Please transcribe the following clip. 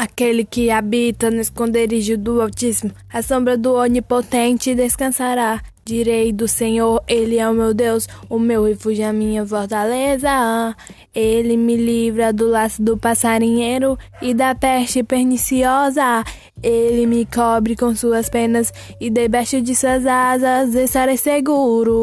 Aquele que habita no esconderijo do Altíssimo, a sombra do Onipotente descansará. Direi do Senhor, Ele é o meu Deus, o meu refúgio, a minha fortaleza. Ele me livra do laço do passarinheiro e da peste perniciosa. Ele me cobre com suas penas e debaixo de suas asas estarei seguro.